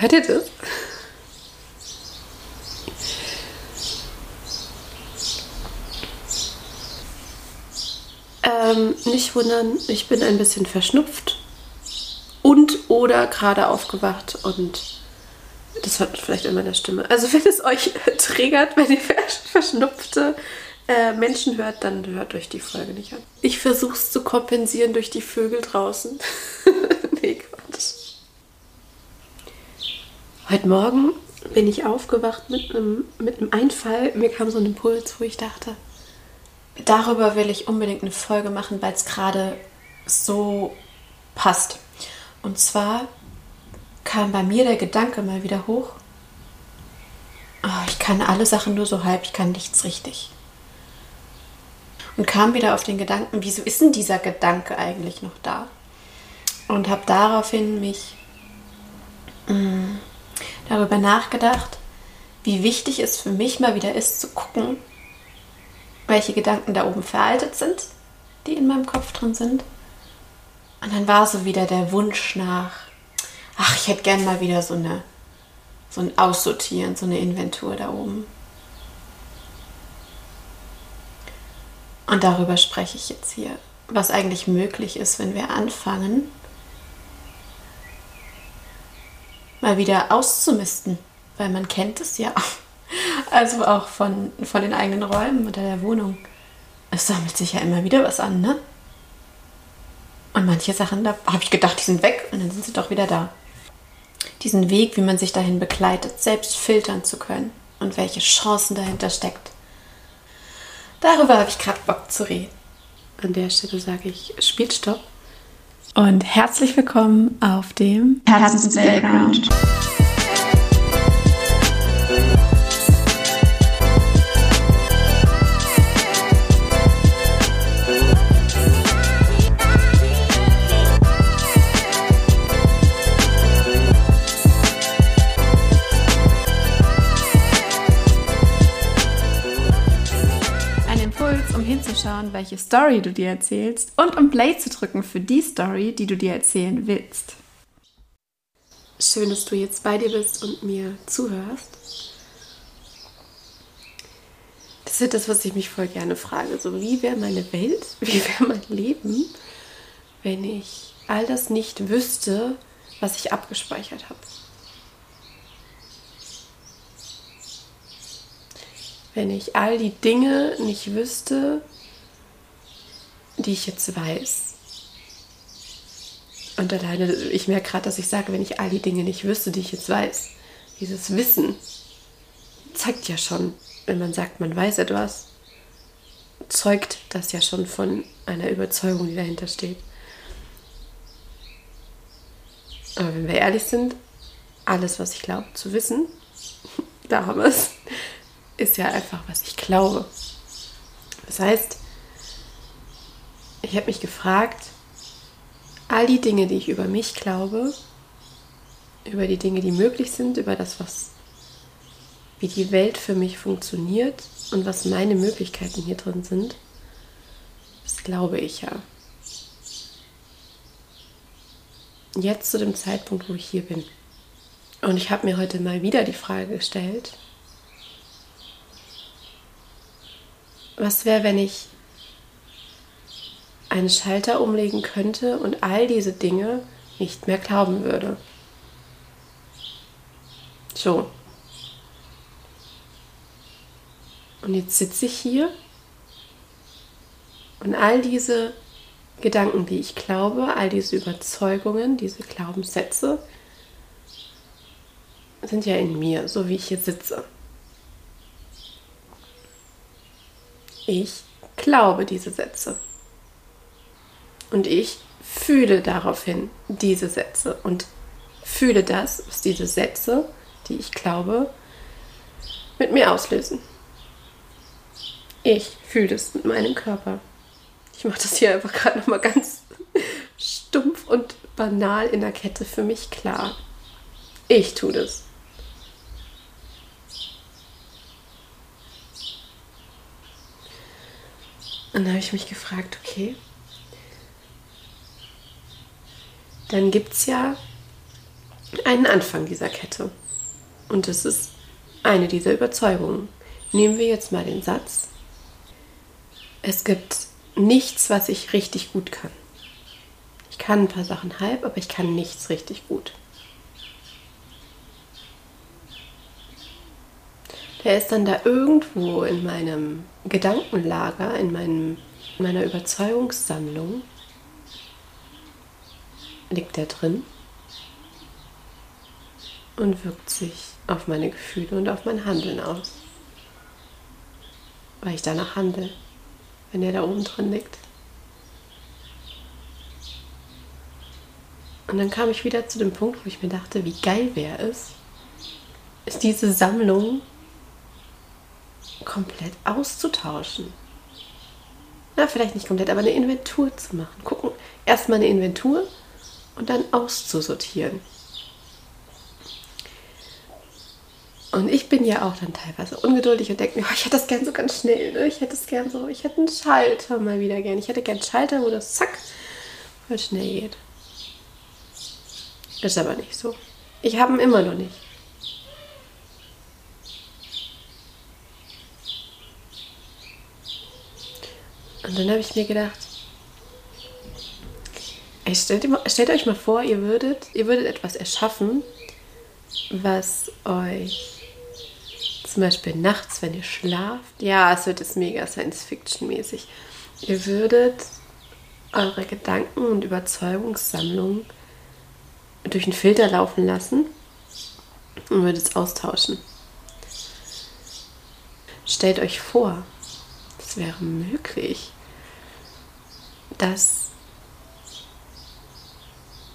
Hört ihr das? Ähm, nicht wundern, ich bin ein bisschen verschnupft und oder gerade aufgewacht und das hört vielleicht in meiner Stimme. Also wenn es euch triggert, wenn ihr verschnupfte äh, Menschen hört, dann hört euch die Folge nicht an. Ich versuche es zu kompensieren durch die Vögel draußen. Heute Morgen bin ich aufgewacht mit einem, mit einem Einfall. Mir kam so ein Impuls, wo ich dachte, darüber will ich unbedingt eine Folge machen, weil es gerade so passt. Und zwar kam bei mir der Gedanke mal wieder hoch, oh, ich kann alle Sachen nur so halb, ich kann nichts richtig. Und kam wieder auf den Gedanken, wieso ist denn dieser Gedanke eigentlich noch da? Und habe daraufhin mich mh, mm, darüber nachgedacht, wie wichtig es für mich mal wieder ist zu gucken, welche Gedanken da oben veraltet sind, die in meinem Kopf drin sind. Und dann war so wieder der Wunsch nach, ach, ich hätte gern mal wieder so eine, so ein Aussortieren, so eine Inventur da oben. Und darüber spreche ich jetzt hier, was eigentlich möglich ist, wenn wir anfangen, mal wieder auszumisten, weil man kennt es ja. Also auch von, von den eigenen Räumen oder der Wohnung. Es sammelt sich ja immer wieder was an, ne? Und manche Sachen, da habe ich gedacht, die sind weg und dann sind sie doch wieder da diesen Weg, wie man sich dahin begleitet, selbst filtern zu können und welche Chancen dahinter steckt. Darüber habe ich gerade Bock zu reden. An der Stelle sage ich Spielstopp. Und herzlich willkommen auf dem Herzens Playground. Hinzuschauen, welche Story du dir erzählst und um Play zu drücken für die Story, die du dir erzählen willst. Schön, dass du jetzt bei dir bist und mir zuhörst. Das ist das, was ich mich voll gerne frage. So, wie wäre meine Welt, wie wäre mein Leben, wenn ich all das nicht wüsste, was ich abgespeichert habe? wenn ich all die Dinge nicht wüsste, die ich jetzt weiß. Und alleine, ich merke gerade, dass ich sage, wenn ich all die Dinge nicht wüsste, die ich jetzt weiß, dieses Wissen zeigt ja schon, wenn man sagt, man weiß etwas, zeugt das ja schon von einer Überzeugung, die dahinter steht. Aber wenn wir ehrlich sind, alles, was ich glaube zu wissen, da haben wir es, ist ja einfach, was ich glaube. Das heißt, ich habe mich gefragt, all die Dinge, die ich über mich glaube, über die Dinge, die möglich sind, über das, was wie die Welt für mich funktioniert und was meine Möglichkeiten hier drin sind, das glaube ich ja. Jetzt zu dem Zeitpunkt, wo ich hier bin. Und ich habe mir heute mal wieder die Frage gestellt, was wäre, wenn ich einen Schalter umlegen könnte und all diese Dinge nicht mehr glauben würde? So. Und jetzt sitze ich hier und all diese Gedanken, die ich glaube, all diese Überzeugungen, diese Glaubenssätze sind ja in mir, so wie ich hier sitze. Ich glaube diese Sätze. Und ich fühle daraufhin diese Sätze und fühle das, was diese Sätze, die ich glaube, mit mir auslösen. Ich fühle es mit meinem Körper. Ich mache das hier einfach gerade nochmal ganz stumpf und banal in der Kette für mich klar. Ich tue das. Und dann habe ich mich gefragt, okay, dann gibt es ja einen Anfang dieser Kette. Und das ist eine dieser Überzeugungen. Nehmen wir jetzt mal den Satz, es gibt nichts, was ich richtig gut kann. Ich kann ein paar Sachen halb, aber ich kann nichts richtig gut. Der ist dann da irgendwo in meinem Gedankenlager, in, meinem, in meiner Überzeugungssammlung, liegt der drin und wirkt sich auf meine Gefühle und auf mein Handeln aus. Weil ich danach handle, wenn er da oben drin liegt. Und dann kam ich wieder zu dem Punkt, wo ich mir dachte, wie geil wäre es, ist diese Sammlung komplett auszutauschen. Na, vielleicht nicht komplett, aber eine Inventur zu machen. Gucken, erstmal eine Inventur und dann auszusortieren. Und ich bin ja auch dann teilweise ungeduldig und denke mir, oh, ich hätte das gern so ganz schnell. Ne? Ich hätte es gern so, ich hätte einen Schalter mal wieder gern. Ich hätte gern einen Schalter, wo das zack voll schnell geht. Ist aber nicht so. Ich habe ihn immer noch nicht. Und dann habe ich mir gedacht, stellt, stellt, euch mal vor, ihr würdet, ihr würdet etwas erschaffen, was euch zum Beispiel nachts, wenn ihr schlaft, ja, es wird jetzt mega Science-Fiction-mäßig, ihr würdet eure Gedanken und Überzeugungssammlung durch einen Filter laufen lassen und würdet es austauschen. Stellt euch vor, es wäre möglich, dass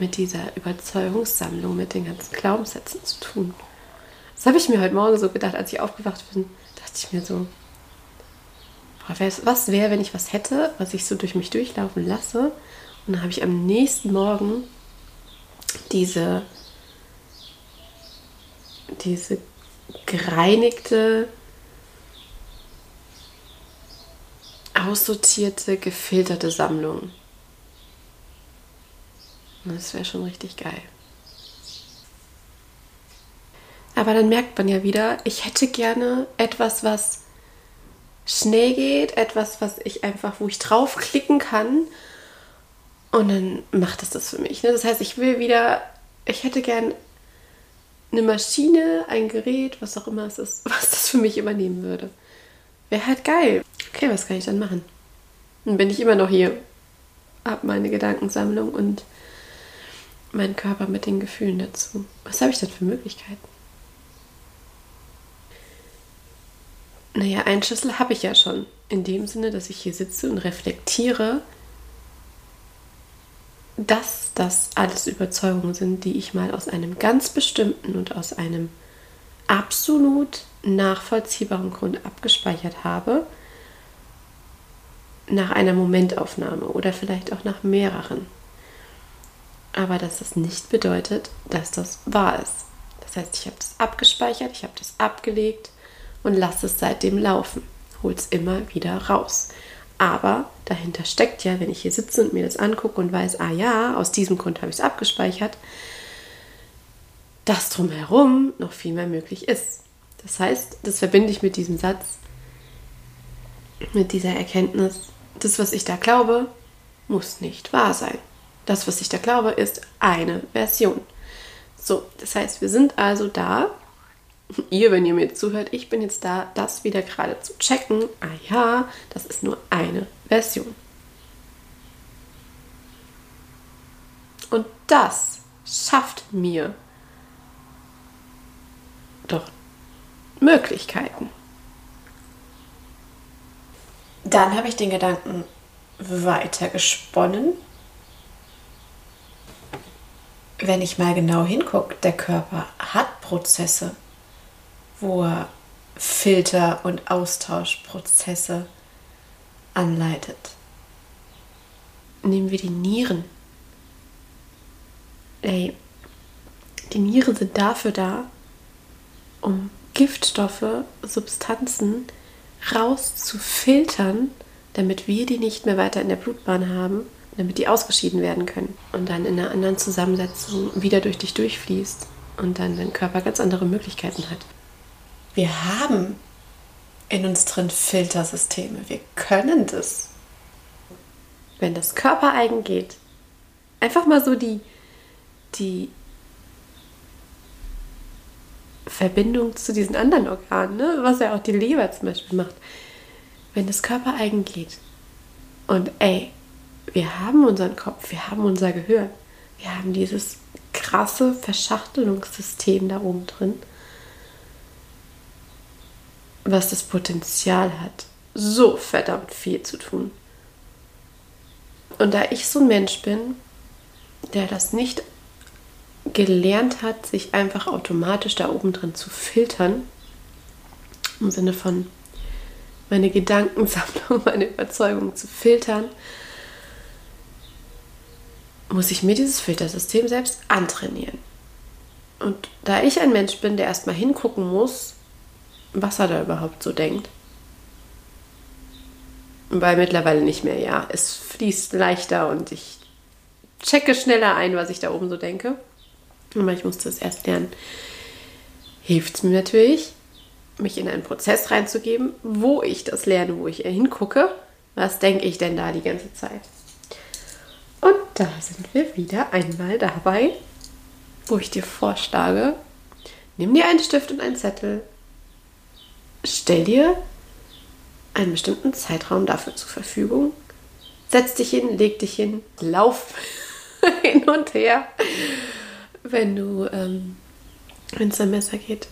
mit dieser Überzeugungssammlung, mit den ganzen Glaubenssätzen zu tun. Das habe ich mir heute Morgen so gedacht, als ich aufgewacht bin, dachte ich mir so, was wäre, wenn ich was hätte, was ich so durch mich durchlaufen lasse? Und dann habe ich am nächsten Morgen diese, diese gereinigte, aussortierte, gefilterte Sammlung. Das wäre schon richtig geil. Aber dann merkt man ja wieder, ich hätte gerne etwas, was schnell geht, etwas, was ich einfach, wo ich draufklicken kann und dann macht es das für mich. Ne? Das heißt, ich will wieder, ich hätte gern eine Maschine, ein Gerät, was auch immer es ist, was das für mich übernehmen würde. Wäre halt geil. Okay, was kann ich dann machen? Dann bin ich immer noch hier, hab meine Gedankensammlung und meinen Körper mit den Gefühlen dazu. Was habe ich denn für Möglichkeiten? Naja, einen Schlüssel habe ich ja schon. In dem Sinne, dass ich hier sitze und reflektiere, dass das alles Überzeugungen sind, die ich mal aus einem ganz bestimmten und aus einem absolut nachvollziehbaren Grund abgespeichert habe, nach einer Momentaufnahme oder vielleicht auch nach mehreren. Aber dass das nicht bedeutet, dass das wahr ist. Das heißt, ich habe das abgespeichert, ich habe das abgelegt und lasse es seitdem laufen. Hol es immer wieder raus. Aber dahinter steckt ja, wenn ich hier sitze und mir das angucke und weiß, ah ja, aus diesem Grund habe ich es abgespeichert, dass drumherum noch viel mehr möglich ist. Das heißt, das verbinde ich mit diesem Satz, mit dieser Erkenntnis, das, was ich da glaube, muss nicht wahr sein. Das, was ich da glaube, ist eine Version. So, das heißt, wir sind also da, ihr, wenn ihr mir zuhört, ich bin jetzt da, das wieder gerade zu checken. Ah ja, das ist nur eine Version. Und das schafft mir doch Möglichkeiten. Dann habe ich den Gedanken weiter gesponnen. Wenn ich mal genau hingucke, der Körper hat Prozesse wo er Filter- und Austauschprozesse anleitet. Nehmen wir die Nieren. Ey, die Nieren sind dafür da, um Giftstoffe, Substanzen rauszufiltern, damit wir die nicht mehr weiter in der Blutbahn haben damit die ausgeschieden werden können und dann in einer anderen Zusammensetzung wieder durch dich durchfließt und dann dein Körper ganz andere Möglichkeiten hat. Wir haben in uns drin Filtersysteme. Wir können das. Wenn das körpereigen geht, einfach mal so die, die Verbindung zu diesen anderen Organen, ne? was ja auch die Leber zum Beispiel macht. Wenn das körpereigen geht und ey, wir haben unseren Kopf, wir haben unser Gehirn, wir haben dieses krasse Verschachtelungssystem da oben drin, was das Potenzial hat, so verdammt viel zu tun. Und da ich so ein Mensch bin, der das nicht gelernt hat, sich einfach automatisch da oben drin zu filtern, im Sinne von meine Gedankensammlung, meine Überzeugung zu filtern, muss ich mir dieses Filtersystem selbst antrainieren. Und da ich ein Mensch bin, der erstmal hingucken muss, was er da überhaupt so denkt, weil mittlerweile nicht mehr, ja, es fließt leichter und ich checke schneller ein, was ich da oben so denke. Aber ich musste es erst lernen. Hilft es mir natürlich, mich in einen Prozess reinzugeben, wo ich das lerne, wo ich hingucke. Was denke ich denn da die ganze Zeit? Da sind wir wieder einmal dabei, wo ich dir vorschlage, nimm dir einen Stift und einen Zettel, stell dir einen bestimmten Zeitraum dafür zur Verfügung, setz dich hin, leg dich hin, lauf hin und her, wenn du, ähm, am Messer geht.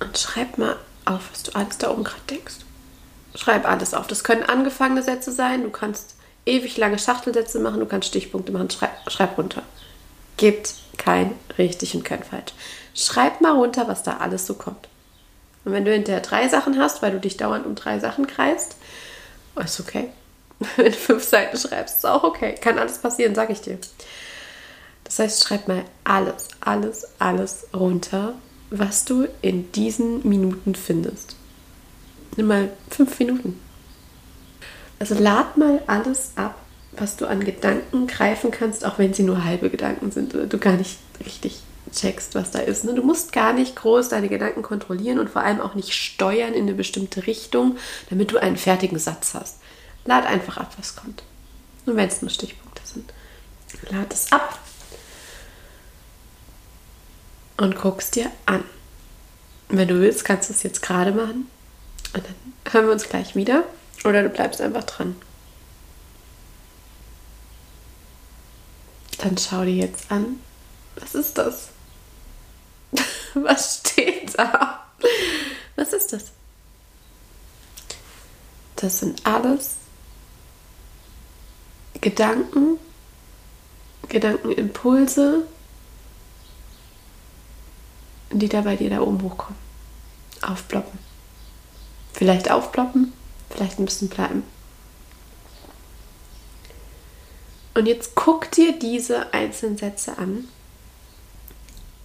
Und schreib mal auf, was du alles da oben gerade denkst. Schreib alles auf. Das können angefangene Sätze sein. Du kannst ewig lange Schachtelsätze machen, du kannst Stichpunkte machen, schreib, schreib runter. Gibt kein richtig und kein falsch. Schreib mal runter, was da alles so kommt. Und wenn du hinterher drei Sachen hast, weil du dich dauernd um drei Sachen kreist, ist okay. Wenn du fünf Seiten schreibst, ist auch okay. Kann alles passieren, sag ich dir. Das heißt, schreib mal alles, alles, alles runter, was du in diesen Minuten findest. Nimm mal fünf Minuten. Also lad mal alles ab, was du an Gedanken greifen kannst, auch wenn sie nur halbe Gedanken sind oder du gar nicht richtig checkst, was da ist. Ne? Du musst gar nicht groß deine Gedanken kontrollieren und vor allem auch nicht steuern in eine bestimmte Richtung, damit du einen fertigen Satz hast. Lad einfach ab, was kommt. Und wenn es nur Stichpunkte sind. Lad es ab und guckst dir an. Wenn du willst, kannst du es jetzt gerade machen. Und dann hören wir uns gleich wieder. Oder du bleibst einfach dran. Dann schau dir jetzt an, was ist das? was steht da? Was ist das? Das sind alles Gedanken, Gedankenimpulse, die da bei dir da oben hochkommen. Aufploppen. Vielleicht aufploppen, vielleicht ein bisschen bleiben. Und jetzt guck dir diese einzelnen Sätze an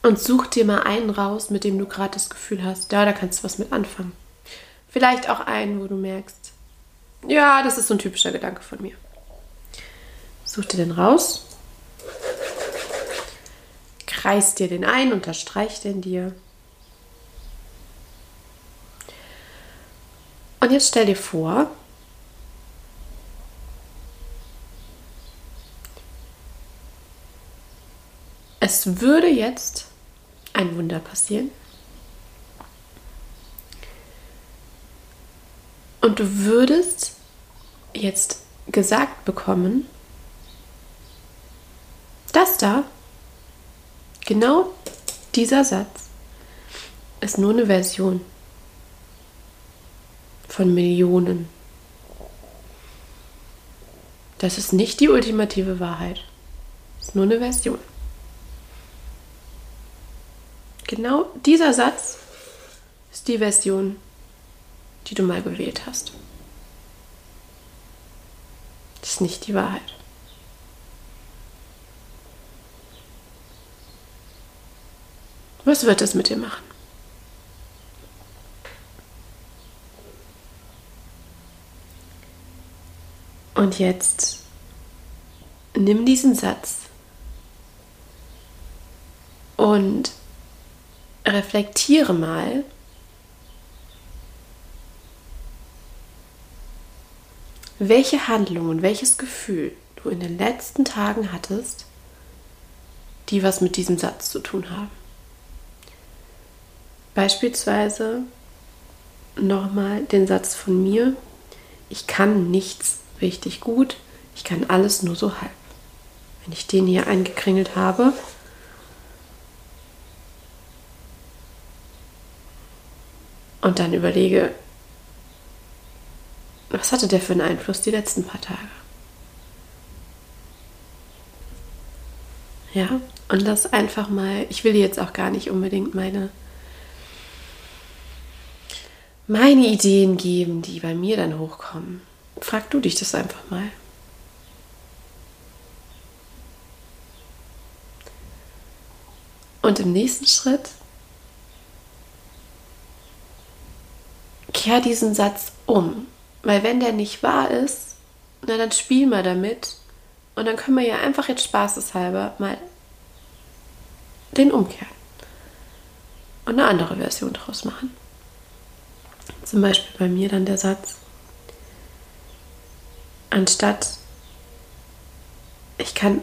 und such dir mal einen raus, mit dem du gerade das Gefühl hast, ja, da kannst du was mit anfangen. Vielleicht auch einen, wo du merkst, ja, das ist so ein typischer Gedanke von mir. Such dir den raus, kreis dir den ein, unterstreich den dir Und jetzt stell dir vor, es würde jetzt ein Wunder passieren. Und du würdest jetzt gesagt bekommen, dass da, genau dieser Satz, ist nur eine Version von Millionen. Das ist nicht die ultimative Wahrheit. Das ist nur eine Version. Genau dieser Satz ist die Version, die du mal gewählt hast. Das ist nicht die Wahrheit. Was wird es mit dir machen? Und jetzt nimm diesen Satz und reflektiere mal, welche Handlung und welches Gefühl du in den letzten Tagen hattest, die was mit diesem Satz zu tun haben. Beispielsweise nochmal den Satz von mir, ich kann nichts richtig gut, ich kann alles nur so halb. Wenn ich den hier eingekringelt habe, und dann überlege, was hatte der für einen Einfluss die letzten paar Tage? Ja, und das einfach mal, ich will jetzt auch gar nicht unbedingt meine meine Ideen geben, die bei mir dann hochkommen. Frag du dich das einfach mal. Und im nächsten Schritt kehr diesen Satz um. Weil wenn der nicht wahr ist, na dann spiel mal damit. Und dann können wir ja einfach jetzt spaßeshalber mal den umkehren. Und eine andere Version draus machen. Zum Beispiel bei mir dann der Satz, anstatt ich kann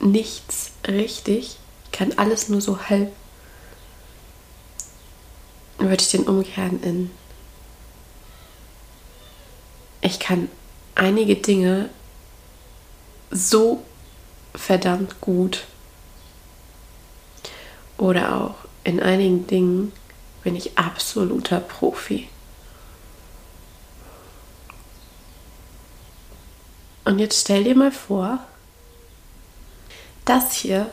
nichts richtig, ich kann alles nur so halb, würde ich den umkehren in ich kann einige Dinge so verdammt gut oder auch in einigen Dingen bin ich absoluter Profi. Und jetzt stell dir mal vor, das hier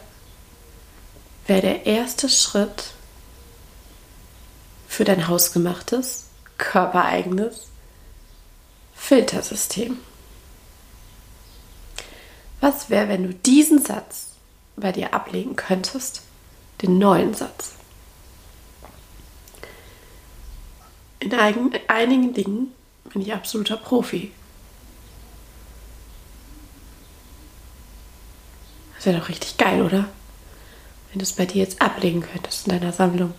wäre der erste Schritt für dein hausgemachtes, körpereigenes Filtersystem. Was wäre, wenn du diesen Satz bei dir ablegen könntest, den neuen Satz? In einigen Dingen bin ich absoluter Profi. Wäre doch richtig geil, oder? Wenn du es bei dir jetzt ablegen könntest in deiner Sammlung.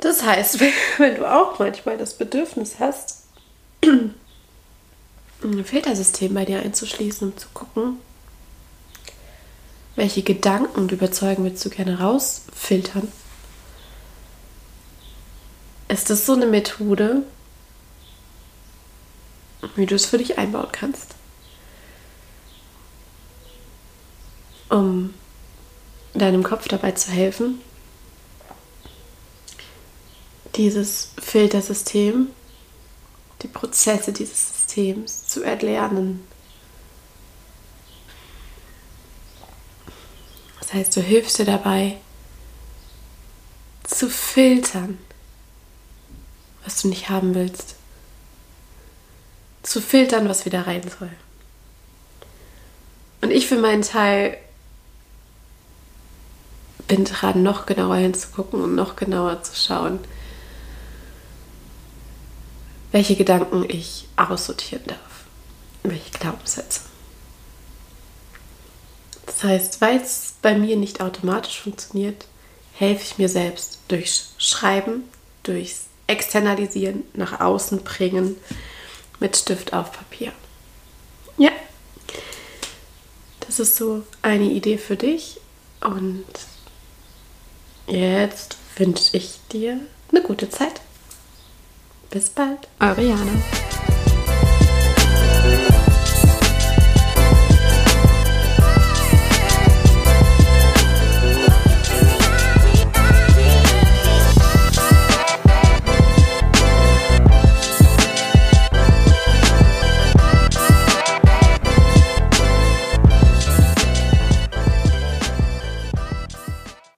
Das heißt, wenn du auch manchmal das Bedürfnis hast, ein Filtersystem bei dir einzuschließen, um zu gucken, welche Gedanken du überzeugen willst du gerne rausfiltern. Ist das so eine Methode, wie du es für dich einbauen kannst? Um deinem Kopf dabei zu helfen, dieses Filtersystem, die Prozesse dieses Systems zu erlernen. Das heißt, du hilfst dir dabei zu filtern, was du nicht haben willst. Zu filtern, was wieder rein soll. Und ich für meinen Teil bin dran, noch genauer hinzugucken und noch genauer zu schauen, welche Gedanken ich aussortieren darf. Welche Glaubenssätze. Das heißt, weil es bei mir nicht automatisch funktioniert, helfe ich mir selbst durchs Schreiben, durchs Externalisieren, nach außen bringen, mit Stift auf Papier. Ja, das ist so eine Idee für dich. Und jetzt wünsche ich dir eine gute Zeit. Bis bald. Eure Jana.